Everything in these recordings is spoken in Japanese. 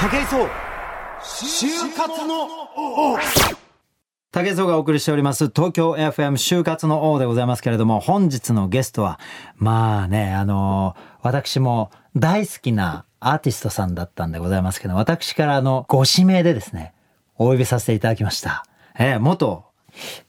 武井壮就活の王武井壮がお送りしております東京 FM 就活の王でございますけれども本日のゲストはまあねあの私も大好きなアーティストさんだったんでございますけど私からあのご指名でですねお呼びさせていただきました。えー、元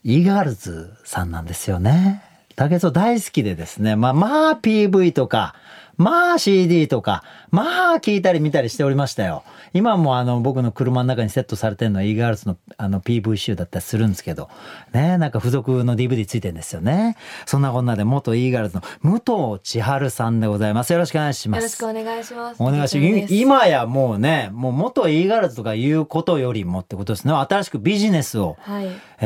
イーガールズさんなんですよね。武井壮大好きでですねまあまあ PV とかまあ CD とか、まあ聞いたり見たりしておりましたよ。今もあの僕の車の中にセットされてるのは e ガールズのあの PV 集だったりするんですけど、ね、なんか付属の DVD ついてるんですよね。そんなこんなで元 e ガールズの武藤千春さんでございます。よろしくお願いします。よろしくお願いします。お願いします。今やもうね、もう元 e ガールズとかいうことよりもってことですね。新しくビジネスを、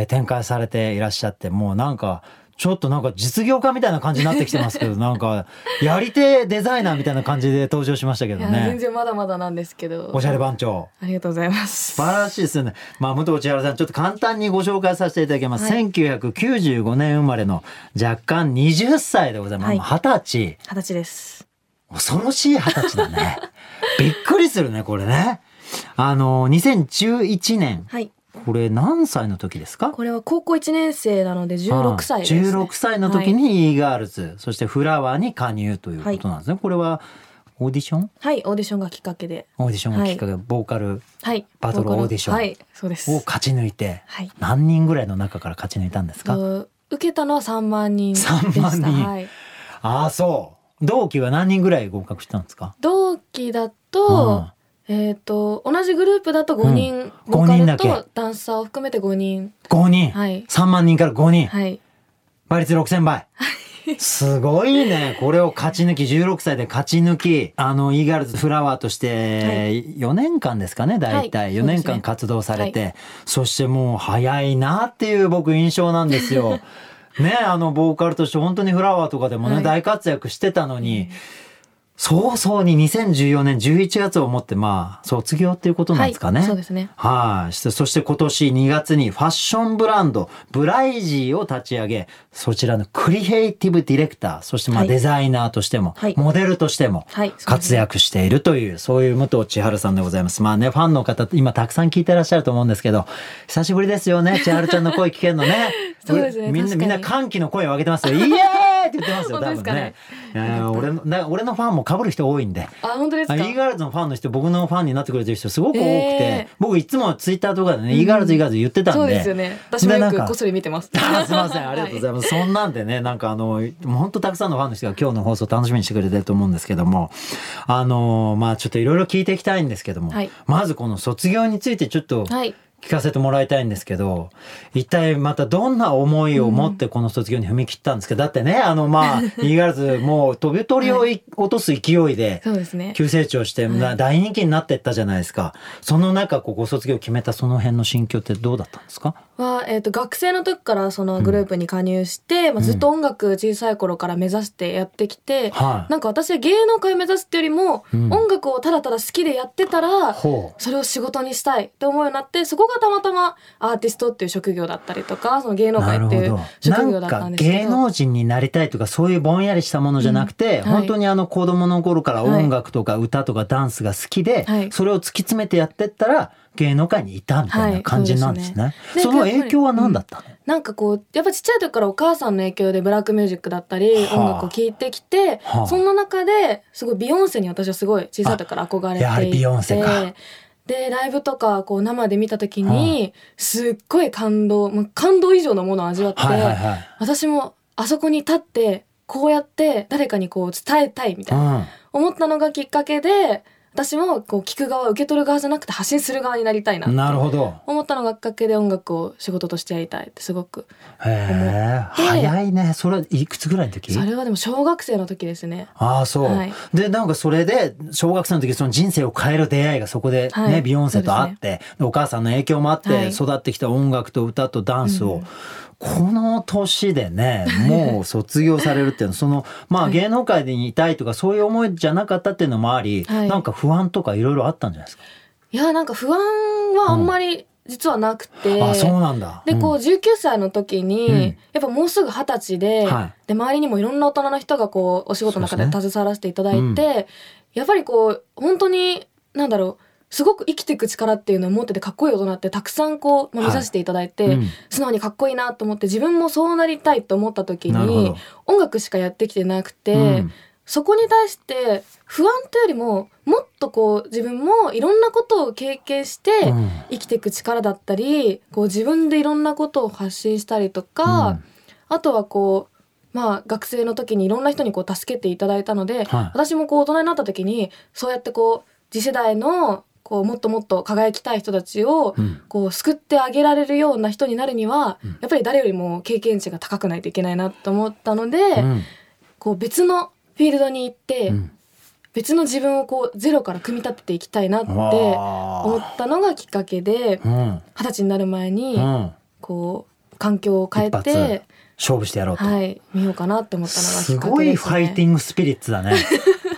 展開されていらっしゃって、もうなんか、ちょっとなんか実業家みたいな感じになってきてますけど、なんか、やり手デザイナーみたいな感じで登場しましたけどね。全然まだまだなんですけど。おしゃれ番長。ありがとうございます。素晴らしいですよね。まあ、武藤千原さん、ちょっと簡単にご紹介させていただきます。はい、1995年生まれの若干20歳でございます。二、十、歳。二十歳です。恐ろしい二十歳だね。びっくりするね、これね。あの、2011年。はい。これ何歳の時ですか？これは高校1年生なので16歳です、ね、16歳の時に e ガールズ、はい、そしてフラワーに加入ということなんですね、はい、これはオーディション？はいオーディションがきっかけで。オーディションがきっかけで、はい、ボーカルバトルオーディション、はい、そうです。を勝ち抜いて、はい、何人ぐらいの中から勝ち抜いたんですか？受けたのは3万人でした。3万人、はい、ああそう。同期は何人ぐらい合格したんですか？同期だと、うんえっ、ー、と、同じグループだと5人、うん、ボーカルとダンサーを含めて5人。5人はい。3万人から5人はい。倍率6000倍。すごいね。これを勝ち抜き、16歳で勝ち抜き、あの、イーガールズフラワーとして4年間ですかね、大体。4年間活動されて、はい、そしてもう早いなっていう僕印象なんですよ。ね、あの、ボーカルとして本当にフラワーとかでもね、はい、大活躍してたのに、うん早々に2014年11月をもってまあ卒業っていうことなんですかね。はい、そうですね。はい。そして今年2月にファッションブランドブライジーを立ち上げ、そちらのクリエイティブディレクター、そしてまあデザイナーとしても、はい、モデルとしても活躍しているという、そういう武藤千春さんでございます。まあね、ファンの方今たくさん聞いてらっしゃると思うんですけど、久しぶりですよね、千春ちゃんの声聞けるのね。そうですね。みんな、みんな歓喜の声を上げてますよ。イエーイって言ってますよ、多分ね。俺の、俺のファンも被る人多いんで。あ、本当ですか？イーガールズのファンの人、僕のファンになってくれてる人すごく多くて、えー、僕いつもツイッターとかでね、イーガールズイーガールズ言ってたんで。そうですよね。私もよくこっそり見てます。あすみません、ありがとうございます。そんなんでね、なんかあの、本当たくさんのファンの人が今日の放送楽しみにしてくれてると思うんですけども、あの、まあちょっといろいろ聞いていきたいんですけども、はい、まずこの卒業についてちょっと、はい聞かせてもらいたいんですけど、一体またどんな思いを持ってこの卒業に踏み切ったんですか、うん、だってね、あのまあ、イーガールズもう飛び鳥を落とす勢いで。急成長して、大人気になっていったじゃないですか。その中、ここ卒業を決めたその辺の心境ってどうだったんですか？は、えっ、ー、と、学生の時からそのグループに加入して、うん、まあ、ずっと音楽小さい頃から目指してやってきて、うん、なんか私は芸能界を目指すっていうよりも、うん、音楽をただただ好きでやってたら、それを仕事にしたいって思うようになって、そこがたまたまアーティストっていう職業だったりとか、その芸能界っていう職業だったんですけど。芸能人になりたいとか、そういうぼんやりしたものじゃなくて、はい、本当にあの子供の頃から音楽とか歌とかダンスが好きで、はい、それを突き詰めてやってったら、芸能界にいたみたいな感じなんですね。はいそすね。その影響は何だったの、うん、なんかこう、やっぱちっちゃい時からお母さんの影響でブラックミュージックだったり、音楽を聴いてきて、はあ、そんな中で、すごいビヨンセに私はすごい小さい時から憧れていて。で、ライブとかこう生で見た時に、すっごい感動、まあ、感動以上のものを味わって、はいはいはい、私もあそこに立って、こうやって誰かにこう伝えたいみたいな、思ったのがきっかけで、私もこう聞く側受け取る側じゃなくて発信する側になりたいななるほど。思ったのがきっかけで音楽を仕事としてやりたいってすごく思って。早いね。それはいくつぐらいの時？それはでも小学生の時ですね。ああそう、はい、でなんかそれで小学生の時その人生を変える出会いがそこでね、はい、ビヨンセとあって、ね、お母さんの影響もあって育ってきた音楽と歌とダンスを、うんこの年でね、もう卒業されるっていうのは、その、まあ芸能界にいたいとかそういう思いじゃなかったっていうのもあり、はい、なんか不安とかいろいろあったんじゃないですか？いや、なんか不安はあんまり、実はなくて、あそうなんだ、でこう19歳の時に、うん、やっぱもうすぐ二十歳ではい、で周りにもいろんな大人の人がこうお仕事の中で携わらせていただいて、ねうん、やっぱりこう本当になんだろうすごく生きていく力っていうのを持っててかっこいい大人ってたくさんこう、まあ、見させていただいて、はい。うん、素直にかっこいいなと思って自分もそうなりたいと思った時に音楽しかやってきてなくて、うん、そこに対して不安というよりももっとこう自分もいろんなことを経験して生きていく力だったり、こう自分でいろんなことを発信したりとか、あとはこうまあ、学生の時にいろんな人にこう助けていただいたので、はい、私もこう大人になった時にそうやってこう次世代のこうもっともっと輝きたい人たちをこう救ってあげられるような人になるには、うん、やっぱり誰よりも経験値が高くないといけないなと思ったので、うん、こう別のフィールドに行って、うん、別の自分をこうゼロから組み立てていきたいなって思ったのがきっかけで二十、歳になる前にこう環境を変えて。勝負してやろうと。はい、見ようかなって思ったのが、ね、すごいファイティングスピリッツだね。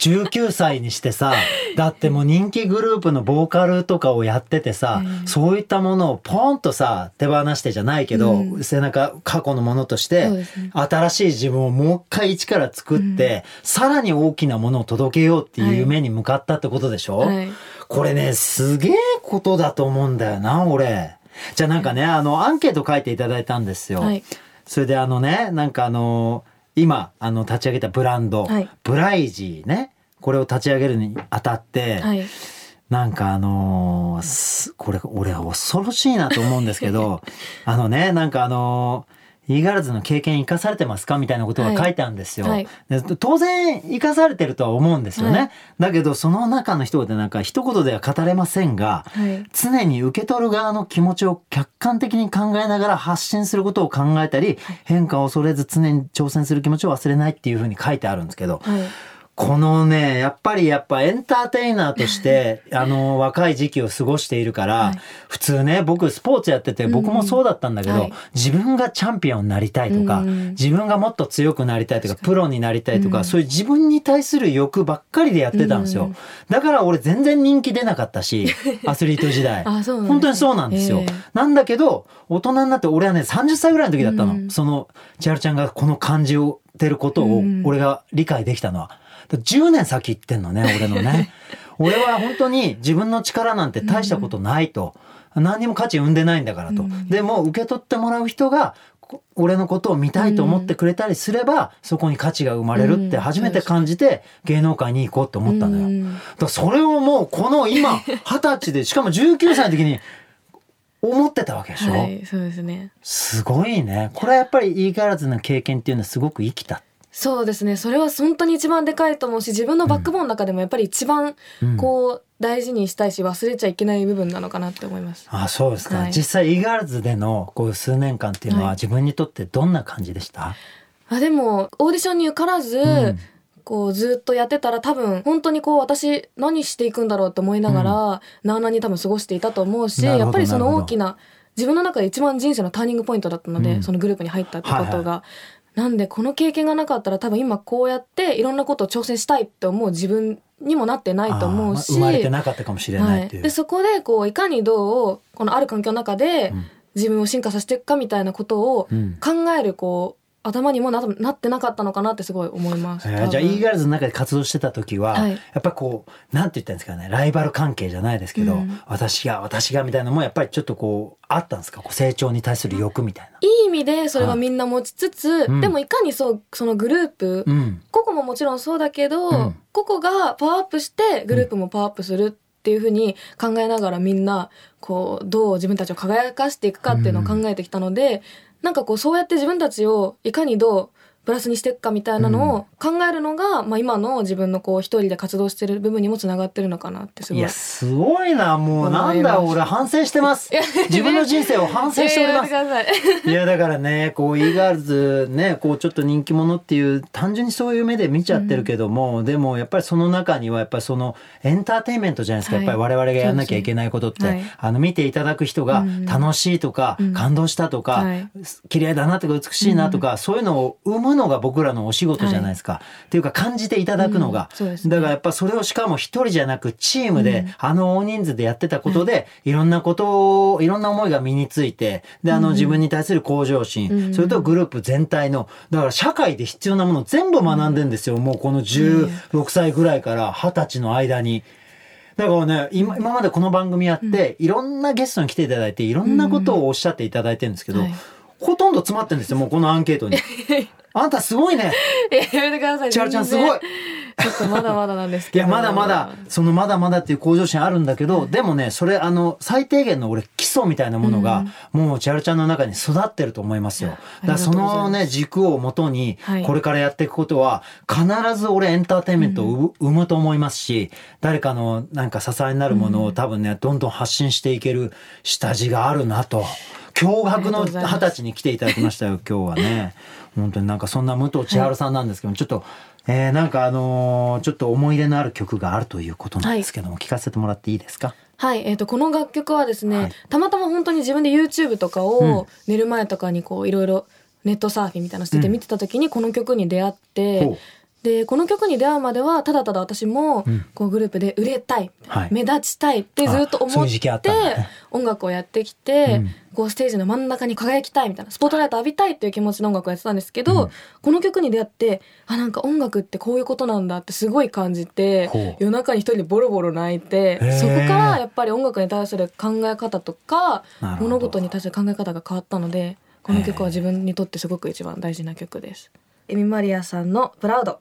19歳にしてさ、だってもう人気グループのボーカルとかをやっててさ、うん、そういったものをポンとさ、手放してじゃないけど、うん、背中、過去のものとして、ね、新しい自分をもう一回一から作って、うん、さらに大きなものを届けようっていう夢に向かったってことでしょ、はい、これね、すげえことだと思うんだよな、俺。じゃあなんかね、あの、アンケート書いていただいたんですよ。はい。それであのね、なんかあの今、あの、立ち上げたブランド、はい、ブライジーね、これを立ち上げるにあたって、はい、なんかあのー、これ、俺は恐ろしいなと思うんですけど、あのね、なんかあのーイーガールズの経験生かされてますかみたいなことが書い。てあるんですよ。はい。はい、当然生かされてるとは思うんですよね。はい、だけどその中の人でなんか一言では語れませんが、常に受け取る側の気持ちを客観的に考えながら発信することを考えたり、変化を恐れず常に挑戦する気持ちを忘れないっていうふうに書いてあるんですけど、このね、やっぱりやっぱエンターテイナーとして、あの、若い時期を過ごしているから、はい、普通ね、僕スポーツやってて、僕もそうだったんだけど、うんはい、自分がチャンピオンになりたいとか、うん、自分がもっと強くなりたいとか、プロになりたいとか、うん、そういう自分に対する欲ばっかりでやってたんですよ。だから俺全然人気出なかったし、アスリート時代。本当にそうなんですよ。えー、なんだけど、大人になって俺はね、30歳ぐらいの時だったの。その、千春ちゃんがこの感じを、てることを俺が理解できたのは。10年先行ってんのね、俺のね。俺は本当に自分の力なんて大したことないと。何にも価値生んでないんだからと。でも受け取ってもらう人が俺のことを見たいと思ってくれたりすれば、そこに価値が生まれるって初めて感じて芸能界に行こうって思ったのよ。だからそれをもうこの今、二十歳で、しかも19歳の時に思ってたわけでしょ、はい、そうですね。すごいね。これはやっぱり言いガらずな経験っていうのはすごく生きた。そうですねそれは本当に一番でかいと思うし自分のバックボーンの中でもやっぱり一番こう、大事にしたいし忘れちゃいけない部分なのかなって思います。あそうですか、はい、実際 e ガールズでのこう数年間っていうのは自分にとってどんな感じでした、はい、あでもオーディションに受からず、うん、こうずっとやってたら多分本当にこう私何していくんだろうと思いながら、うん、なあなに多分過ごしていたと思うしやっぱりその大きな自分の中で一番人生のターニングポイントだったので、うん、そのグループに入ったってことが、はいはい。なんでこの経験がなかったら多分今こうやっていろんなことを挑戦したいって思う自分にもなってないと思うし、生まれてなかったかもしれないっていう、はい、でそこでこういかにどうこのある環境の中で自分を進化させていくかみたいなことを考えるこう頭にもななってなかったのかなってすごい思います。えー、じゃあ e ガールズの中で活動してた時は、はい、やっぱこうなんて言ったんですかねライバル関係じゃないですけど、うん、私が私がみたいなのもやっぱりちょっとこうあったんですか？こう成長に対する欲みたいな。いい意味でそれはみんな持ちつつ、でもいかにそうそのグループ、うん、個々ももちろんそうだけど、うん、個々がパワーアップしてグループもパワーアップするっていうふうに考えながらみんなこうどう自分たちを輝かしていくかっていうのを考えてきたので、うん、なんかこうそうやって自分たちをいかにどうプラスにしていくかみたいなのを考えるのが、うん、まあ今の自分のこう一人で活動してる部分にもつながってるのかなってすごい。いや、すごいな。もうなんだ、俺反省してます。自分の人生を反省しております。いや、だからね、こう、イーガールズね、こうちょっと人気者っていう、単純にそういう目で見ちゃってるけども、うん、でもやっぱりその中にはやっぱりそのエンターテインメントじゃないですか。はい、やっぱり我々がやんなきゃいけないことって、はい、あの、見ていただく人が楽しいとか、うん、感動したとか、はい、綺麗だなとか美しいなとか、そういうのを生むのが僕らの仕事じゃないですか。はい、っていうか感じていただくのが、うんね、だからやっぱそれをしかも一人じゃなくチームで、うん、あの大人数でやってたことで、いろんなことを、いろんな思いが身について、で、あの自分に対する向上心、それとグループ全体の、だから社会で必要なもの全部学んでんですよ。もうこの16歳ぐらいから20歳の間に。だからね今今までこの番組やって、うん、いろんなゲストに来ていただいていろんなことをおっしゃっていただいてるんですけど、うん。はい、ほとんど詰まってるんですよもうこのアンケートに。あんたすごいね。やめてください。千春ちゃんすごい。ちょっとまだまだなんですけど。いや、まだまだ、そのまだまだっていう向上心あるんだけど、でもね、それ、あの、最低限の俺、基礎みたいなものが、もう千春ちゃんの中に育ってると思いますよ。だからそのね、軸をもとに、これからやっていくことは、必ず俺エンターテインメントを生むと思いますし、誰かのなんか支えになるものを多分ね、どんどん発信していける下地があるなと。驚愕の二十歳に来ていただきましたよ、今日はね。本当になんかそんな武藤千春さんなんですけど、ちょっと、えー、なんかあのー、ちょっと思い入れのある曲があるということなんですけども、はい、聞かせてもらっていいですか？はい、えっ、ー、と、この楽曲はですね、はい、たまたま本当に自分で YouTube とかを寝る前とかにこういろいろネットサーフィンみたいなのしてて見てた時にこの曲に出会って、う。んでこの曲に出会うまではただただ私もこうグループで売れたい、はい、目立ちたいってずっと思って音楽をやってきて、こうステージの真ん中に輝きたいみたいなスポットライト浴びたいっていう気持ちの音楽をやってたんですけど、うん、この曲に出会ってあなんか音楽ってこういうことなんだってすごい感じて夜中に一人でボロボロ泣いてそこからやっぱり音楽に対する考え方とか物事に対する考え方が変わったのでこの曲は自分にとってすごく一番大事な曲です。エミマリアさんの「プラウド」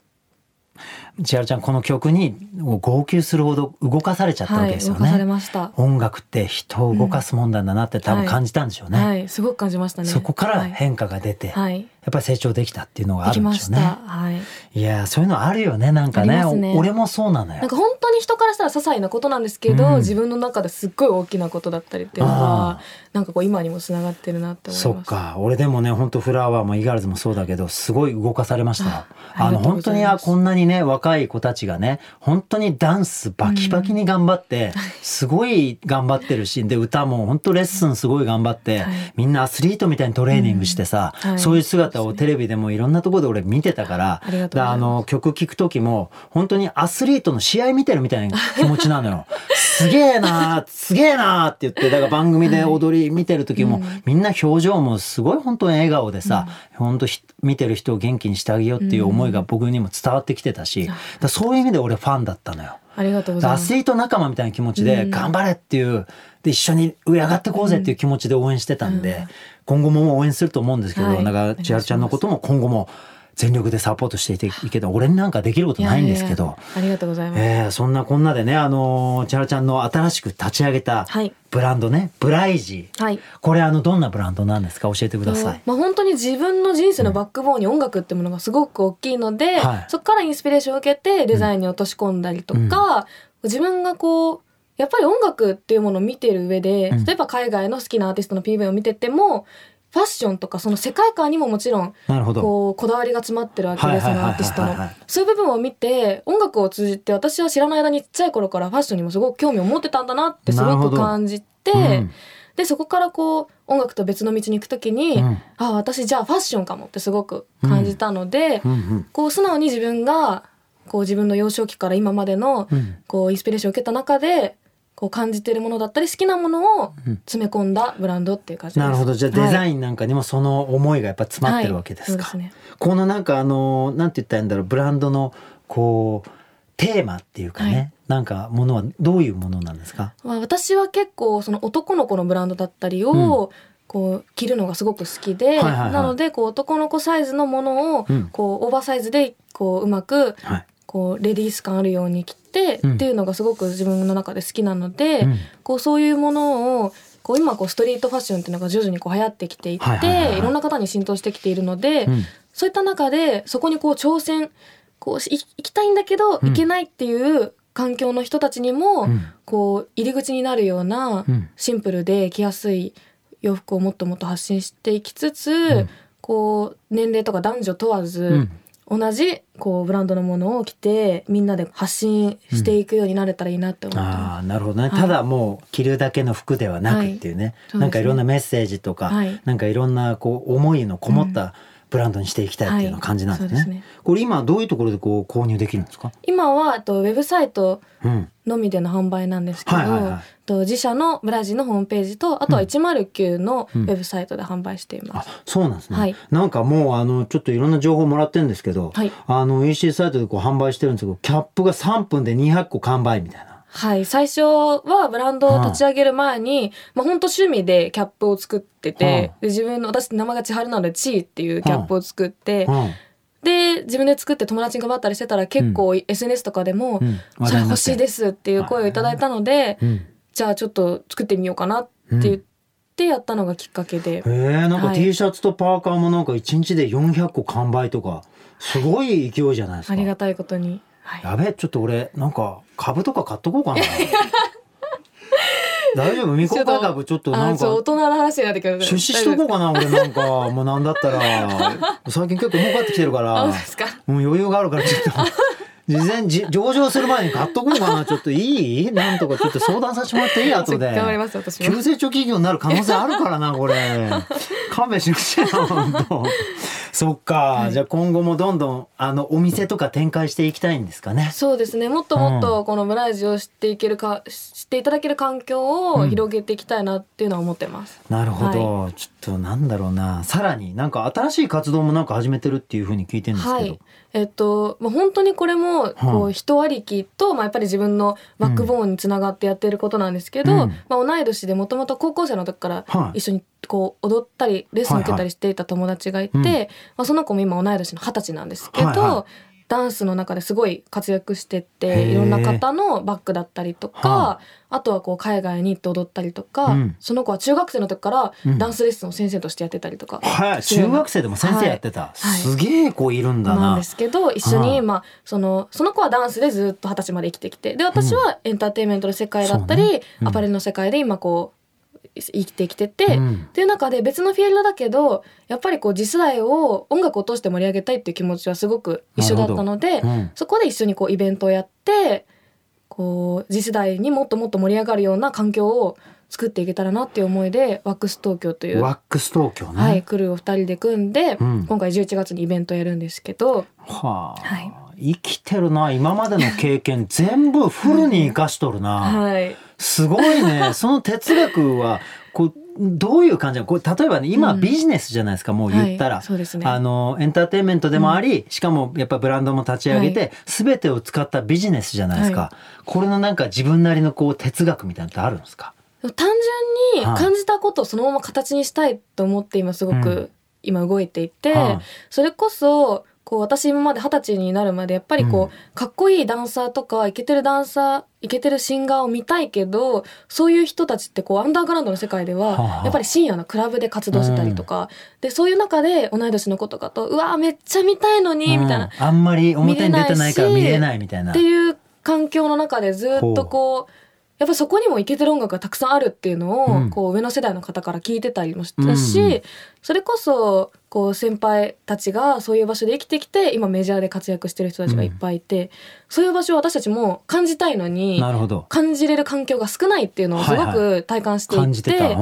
千春ちゃんこの曲に号泣するほど動かされちゃったわけですよね、はい、音楽って人を動かすもんだなって多分感じたんでしょうね、うんはい、すごく感じましたね。そこから変化が出て、はい、やっぱり成長できたっていうのがあるんでしょうね。はい、いやそういうのあるよねなんかね、ね、俺もそうなのよ。なんか本当に人からしたら些細なことなんですけど、うん、自分の中ですっごい大きなことだったりっていうのはなんかこう今にもつながってるなって思います。そっか。俺でもね本当フラワーもイガールズもそうだけどすごい動かされました。あの本当にあこんなにね若い子たちがね本当にダンスバキバキに頑張って、すごい頑張ってるしで歌も本当レッスンすごい頑張って、みんなアスリートみたいにトレーニングしてさ、そういう姿をテレビでもいろんなところで俺見てたからあの曲聴く時も本当にアスリートの試合見てるみたいな気持ちなのよ。すげえなすげえなって言ってだから番組で踊り見てる時も、みんな表情もすごい本当に笑顔でさ、本当見てる人を元気にしてあげようっていう思いが僕にも伝わってきてたし、だそういう意味で俺ファンだったのよ。ありがとうございます。アスリート仲間みたいな気持ちで、頑張れっていう、で、一緒に上上がってこうぜっていう気持ちで応援してたんで、今後も応援すると思うんですけど、なんか千春ちゃんのことも今後も全力でサポートしていいけど俺になんかできることないんですけど。ありがとうございます、えー、そんなこんなでねあの千春ちゃんの新しく立ち上げたブランドね、はい、ブライジー、はい、これあのどんなブランドなんですか？教えてください、まあ、本当に自分の人生のバックボーンに音楽ってものがすごく大きいので、うんはい、そこからインスピレーションを受けてデザインに落とし込んだりとか、うん、自分がこうやっぱり音楽っていうものを見てる上で、例えば海外の好きなアーティストの PV を見ててもファッションとかその世界観にももちろんこうこだわりが詰まってるわけですよアーティストの。そういう部分を見て音楽を通じて私は知らない間にちっちゃい頃からファッションにもすごく興味を持ってたんだなってすごく感じて、うん、でそこからこう音楽と別の道に行く時に、うん、あ私じゃあファッションかもってすごく感じたので、うん、こう素直に自分がこう自分の幼少期から今までのこうインスピレーションを受けた中でこう感じてるものだったり好きなものを詰め込んだブランドっていう感じです、なるほど。じゃあデザインなんかにもその思いがやっぱ詰まってるわけですか、はい。ね、このなんかあのなんて言ったらいいんだろう。ブランドのこうテーマっていうかね、はい、なんかものはどういうものなんですか、まあ、私は結構その男の子のブランドだったりを、うん。こう着るのがすごく好きで、はいはいはい、なのでこう男の子サイズのものを、こうオーバーサイズでこううまく、こうレディース感あるように着て、うん、っていうのがすごく自分の中で好きなので、うん、こうそういうものをこう今こうストリートファッションっていうのが徐々にこう流行ってきていて、はいはいはいい、ろんな方に浸透してきているので、うん、そういった中でそこにこう挑戦こう行きたいんだけど行けないっていう環境の人たちにも、こう入り口になるようなシンプルで着やすい洋服をもっともっと発信していきつつ、こう年齢とか男女問わず、同じこうブランドのものを着てみんなで発信していくようになれたらいいなって思って、うん、あなるほどね、はい、ただもう着るだけの服ではなくっていうね。はい、なんかいろんなメッセージとか、はい、なんかいろんなこう思いのこもったブランドにしていきたいっていうの感じなんですね。はいすね、これ今どういうところでこう購入できるんですか？今はとウェブサイトのみでの販売なんですけど、はいはいはい、と自社のブラジルのホームページとあとは109のウェブサイトで販売しています、うんうん、そうなんですね、はい、なんかもうあのちょっといろんな情報もらってるんですけど、はい、あの EC サイトでこう販売してるんですけどキャップが3分で200個完売みたいなはい。最初はブランドを立ち上げる前に、まあ本当趣味でキャップを作ってて、で自分の私名前が千春なので「チー」っていうキャップを作って、で自分で作って友達に配ったりしてたら結構 SNS とかでも「じゃあ欲しいです」っていう声をいただいたので、じゃあちょっと作ってみようかなって言って。ってやったのがきっかけで。へえ、なんか T シャツとパーカーもなんか1日で400個完売とか、すごい勢いじゃないですか。ありがたいことに。はい、やべちょっと俺、なんか株とか買っとこうかな。大丈夫？未公開株ちょっとなんか大人の話になってくる出資しとこうかな俺なんか。もうなんだったら 最近結構儲かってきてるから。もう余裕があるからちょっと事前じ上場する前に買っとこうかな。ちょっといい？なんとかちょっと相談させてもらっていい？後で。頑張ります私急成長企業になる可能性あるからなこれ。勘弁してほしいな本当。そっか、はい、じゃあ今後もどんどんあのお店とか展開していきたいんですかね。そうですね。もっともっとこのブラを知っていけるか、うん、知っていただける環境を広げていきたいなっていうのは思ってます、うん、なるほど、はい、ちょっとなんだろうな。さらになんか新しい活動もなんか始めてるっていうふうに聞いてるんですけど、はいえっと、まあ、本当にこれもこう人ありきと、まあ、やっぱり自分のバックボーンにつながってやってることなんですけど、うん、まあ、同い年でもともと高校生の時から一緒にこう踊ったりレッスン受けたりしていた友達がいて、はい。はい、まあ、その子も今同い年の二十歳なんですけど、はいはい、ダンスの中ですごい活躍してっていろんな方のバックだったりとか、あ。とはこう海外に行って踊ったりとか、うん、その子は中学生の時からダンスレッスンを先生としてやってたりとか、うん、はい中学生でも先生やってた、はい、すげえ子いるんだな。なんですけど一緒に、まあ、そのその子はダンスでずっと二十歳まで生きてきてで私はエンターテインメントの世界だったり、ね、アパレルの世界で今こう生きてきてて、うん、っていう中で別のフィールドだけどやっぱりこう次世代を音楽を通して盛り上げたいっていう気持ちはすごく一緒だったので、うん、そこで一緒にこうイベントをやってこう次世代にもっともっと盛り上がるような環境を作っていけたらなっていう思いでワックス東京というワックス東京ね、はい、クルーを2人で組んで、うん、今回11月にイベントやるんですけど、はあ、はい、生きてるな。今までの経験全部フルに生かしとるな、はい、すごいね。その哲学はこうどういう感じなこれ例えばね今ビジネスじゃないですか、うん、もう言ったら、はいね、あのエンターテインメントでもあり、うん、しかもやっぱブランドも立ち上げて、はい、全てを使ったビジネスじゃないですか、はい、これのなんか自分なりのこう哲学みたいなのってあるんですか？単純に感じたことをそのまま形にしたいと思って今すごく今動いていて、それこそこう私今まで二十歳になるまでやっぱりこう、うん、かっこいいダンサーとかイケてるダンサーイケてるシンガーを見たいけどそういう人たちってこうアンダーグラウンドの世界ではやっぱり深夜のクラブで活動してたりとか、うん、でそういう中で同い年の子とかとうわめっちゃ見たいのに、みたいな。あんまり表に出てないから見れないみたいな。っていう環境の中でずっとこうやっぱそこにもイケてる音楽がたくさんあるっていうのを、こう上の世代の方から聞いてたりもしたし、それこそこう先輩たちがそういう場所で生きてきて今メジャーで活躍してる人たちがいっぱいいて、そういう場所を私たちも感じたいのに感じれる環境が少ないっていうのをすごく体感していて,、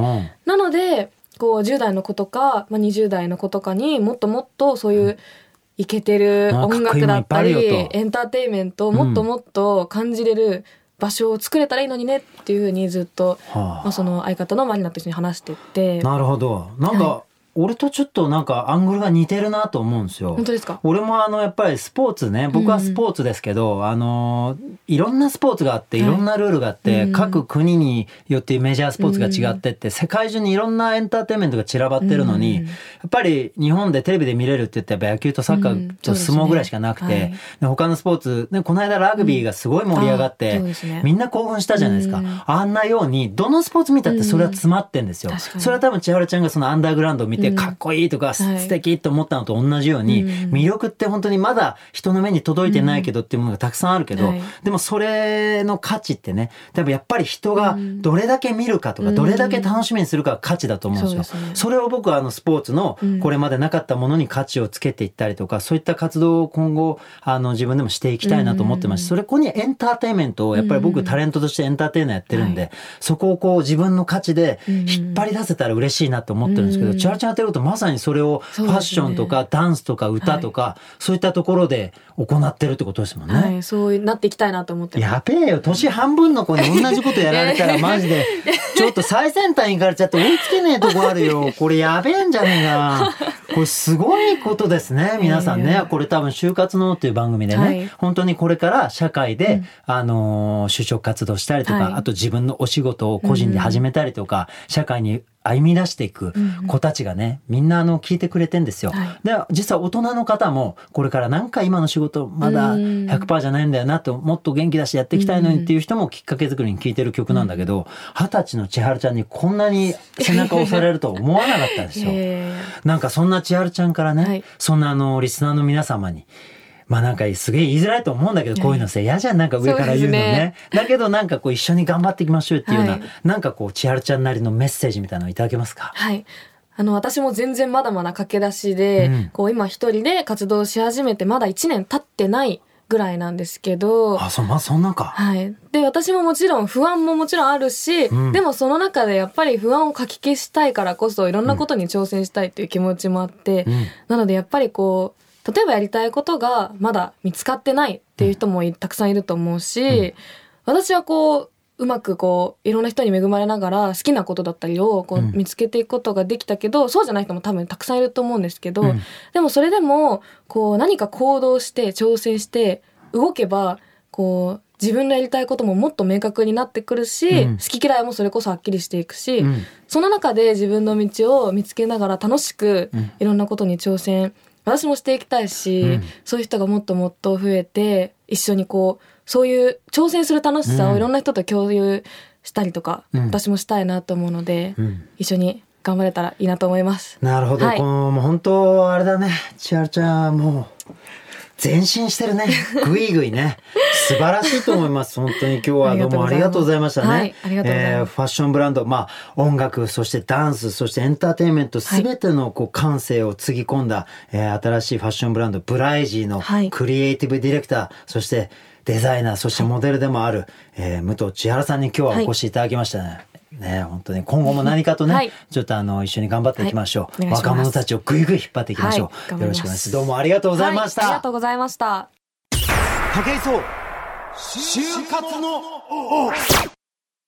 なのでこう10代の子とか、まあ、20代の子とかにもっともっとそういう、イケてる音楽だったりエンターテインメントをもっともっと感じれる場所を作れたらいいのにねっていうふうにずっと、はあ、まあ、その相方のマリナと一緒に話してて。なるほど。なんか、はい俺とちょっとなんかアングルが似てるなと思うんですよ。本当ですか？俺もあのやっぱりスポーツね、僕はスポーツですけど、うん、あの、いろんなスポーツがあって、い。ろんなルールがあって、はい、各国によってメジャースポーツが違ってって、うん、世界中にいろんなエンターテインメントが散らばってるのに、うん、やっぱり日本でテレビで見れるって言ったら野球とサッカーと相撲ぐらいしかなくて、ね。はい、他のスポーツ、ね、この間ラグビーがすごい盛り上がって、ね、みんな興奮したじゃないですか。あんなように、どのスポーツ見たってそれは詰まってんですよ。それは多分千原ちゃんがそのアンダーグラウンドを見てかっこいいとか、が素敵と思ったのと同じように、魅力って本当にまだ人の目に届いてないけどっていうものがたくさんあるけど、でもそれの価値ってね、多分やっぱり人がどれだけ見るかとか、どれだけ楽しみにするかが価値だと思うんですよ。それを僕はあのスポーツのこれまでなかったものに価値をつけていったりとか、そういった活動を今後、あの自分でもしていきたいなと思ってます。し、それこにエンターテインメントを、やっぱり僕タレントとしてエンターテイナーやってるんで、そこをこう自分の価値で引っ張り出せたら嬉しいなと思ってるんですけど、チャラチャラやってとまさにそれをファッションとかダンスとか歌とか、そういったところで行ってるってことですもんね。はい、そうなっていきたいなと思ってやべえよ、年半分の子に同じことやられたら マジで、ちょっと最先端行かれちゃって追いつけねえとこあるよ。これやべえんじゃねえな。これすごいことですね、皆さんね。これ多分、就活のっていう番組でね、はい、本当にこれから社会で、うん、あの就職活動したりとか、はい、あと自分のお仕事を個人で始めたりとか、うん、社会に歩み出していく子たちがね、みんなあの聞いてくれてんですよ。はい、で、実は大人の方も、これからなんか今の仕事まだ100%じゃないんだよなと、もっと元気出してやっていきたいのにっていう人もきっかけ作りに聞いてる曲なんだけど、二十歳の千春ちゃんにこんなに背中を押されると思わなかったですよ。なんかそんな千春ちゃんからね、はい、そんなあの、リスナーの皆様に、まあなんかすげえ言いづらいと思うんだけど、こういうのさ、嫌じゃん、なんか上から言うのね。ねだけどなんかこう一緒に頑張っていきましょうっていうような、はい、なんかこう、千春ちゃんなりのメッセージみたいなのいただけますか？はい。あの、私も全然まだまだ駆け出しで、うん、こう今一人で活動し始めてまだ1年経ってないぐらいなんですけど。あ、そ、まあ、そんなか。はい。で、私ももちろん不安ももちろんあるし、うん、でもその中でやっぱり不安をかき消したいからこそ、いろんなことに挑戦したいっていう気持ちもあって、うん、なのでやっぱりこう、例えばやりたいことがまだ見つかってないっていう人もたくさんいると思うし、私はこう、うまくこういろんな人に恵まれながら好きなことだったりをこう見つけていくことができたけど、うん、そうじゃない人も多分たくさんいると思うんですけど、うん、でもそれでもこう何か行動して挑戦して動けばこう自分のやりたいことももっと明確になってくるし、うん、好き嫌いもそれこそはっきりしていくし、その中で自分の道を見つけながら楽しくいろんなことに挑戦私もしていきたいし、そういう人がもっともっと増えて一緒にこうそういう挑戦する楽しさをいろんな人と共有したりとか、うん、私もしたいなと思うので、うん、一緒に頑張れたらいいなと思います。なるほど。はい、この、もう本当、あれだね。千春ちゃん、もう、前進してるね。ぐいぐいね。素晴らしいと思います。本当に今日はどうもありがとうございましたね。はい、ありがとうございます。ファッションブランド、まあ、音楽、そしてダンス、そしてエンターテインメント、すべてのこう感性をつぎ込んだ、えー、新しいファッションブランド、ブライジーのクリエイティブディレクター、そしてデザイナー、そしてモデルでもある、はい、えー、武藤千原さんに今日はお越しいただきましたね。はいね、本当に。今後も何かとね、はい、ちょっとあの一緒に頑張っていきましょう、はい、若者たちをぐいぐい引っ張っていきましょう、はい、よろしくお願いします。どうもありがとうございました、ありがとうございました。武井壮就活の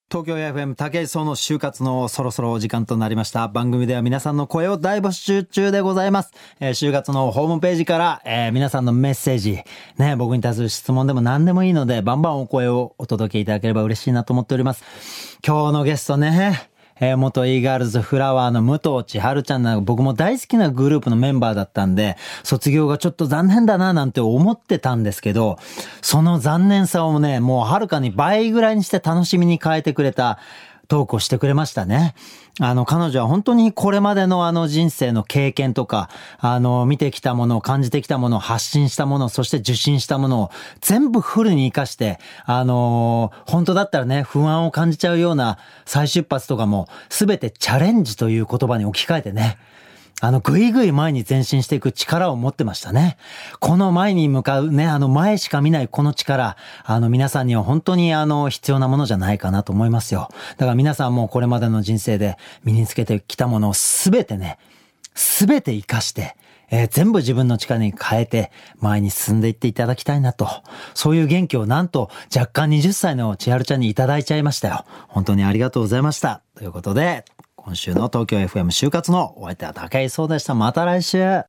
東京 FM 竹井壮の就活のそろそろお時間となりました。番組では皆さんの声を大募集中でございます。えー、就活のホームページから、えー、皆さんのメッセージ、ね、僕に対する質問でも何でもいいので、バンバンお声をお届けいただければ嬉しいなと思っております。今日のゲストね、えー、元 e ガールズフラワーの武藤千春ちゃんな僕も大好きなグループのメンバーだったんで、卒業がちょっと残念だななんて思ってたんですけど、その残念さをね、もうはるかに倍ぐらいにして楽しみに変えてくれた、トークをしてくれましたね。あの、彼女は本当にこれまでのあの人生の経験とか、あの、見てきたもの感じてきたもの発信したもの、そして受信したものを全部フルに活かして、あの本当だったらね、不安を感じちゃうような再出発とかも、すべてチャレンジという言葉に置き換えてね、あの、ぐいぐい前に前進していく力を持ってましたね。この前に向かうね、あの前しか見ないこの力、あの皆さんには本当にあの必要なものじゃないかなと思いますよ。だから皆さんもこれまでの人生で身につけてきたものをすべてね、すべて活かして、えー、全部自分の力に変えて前に進んでいっていただきたいなと。そういう元気をなんと若干20歳の千春ちゃんにいただいちゃいましたよ。本当にありがとうございました。ということで、今週の東京 FM 就活のお相手は高井壮でした。また来週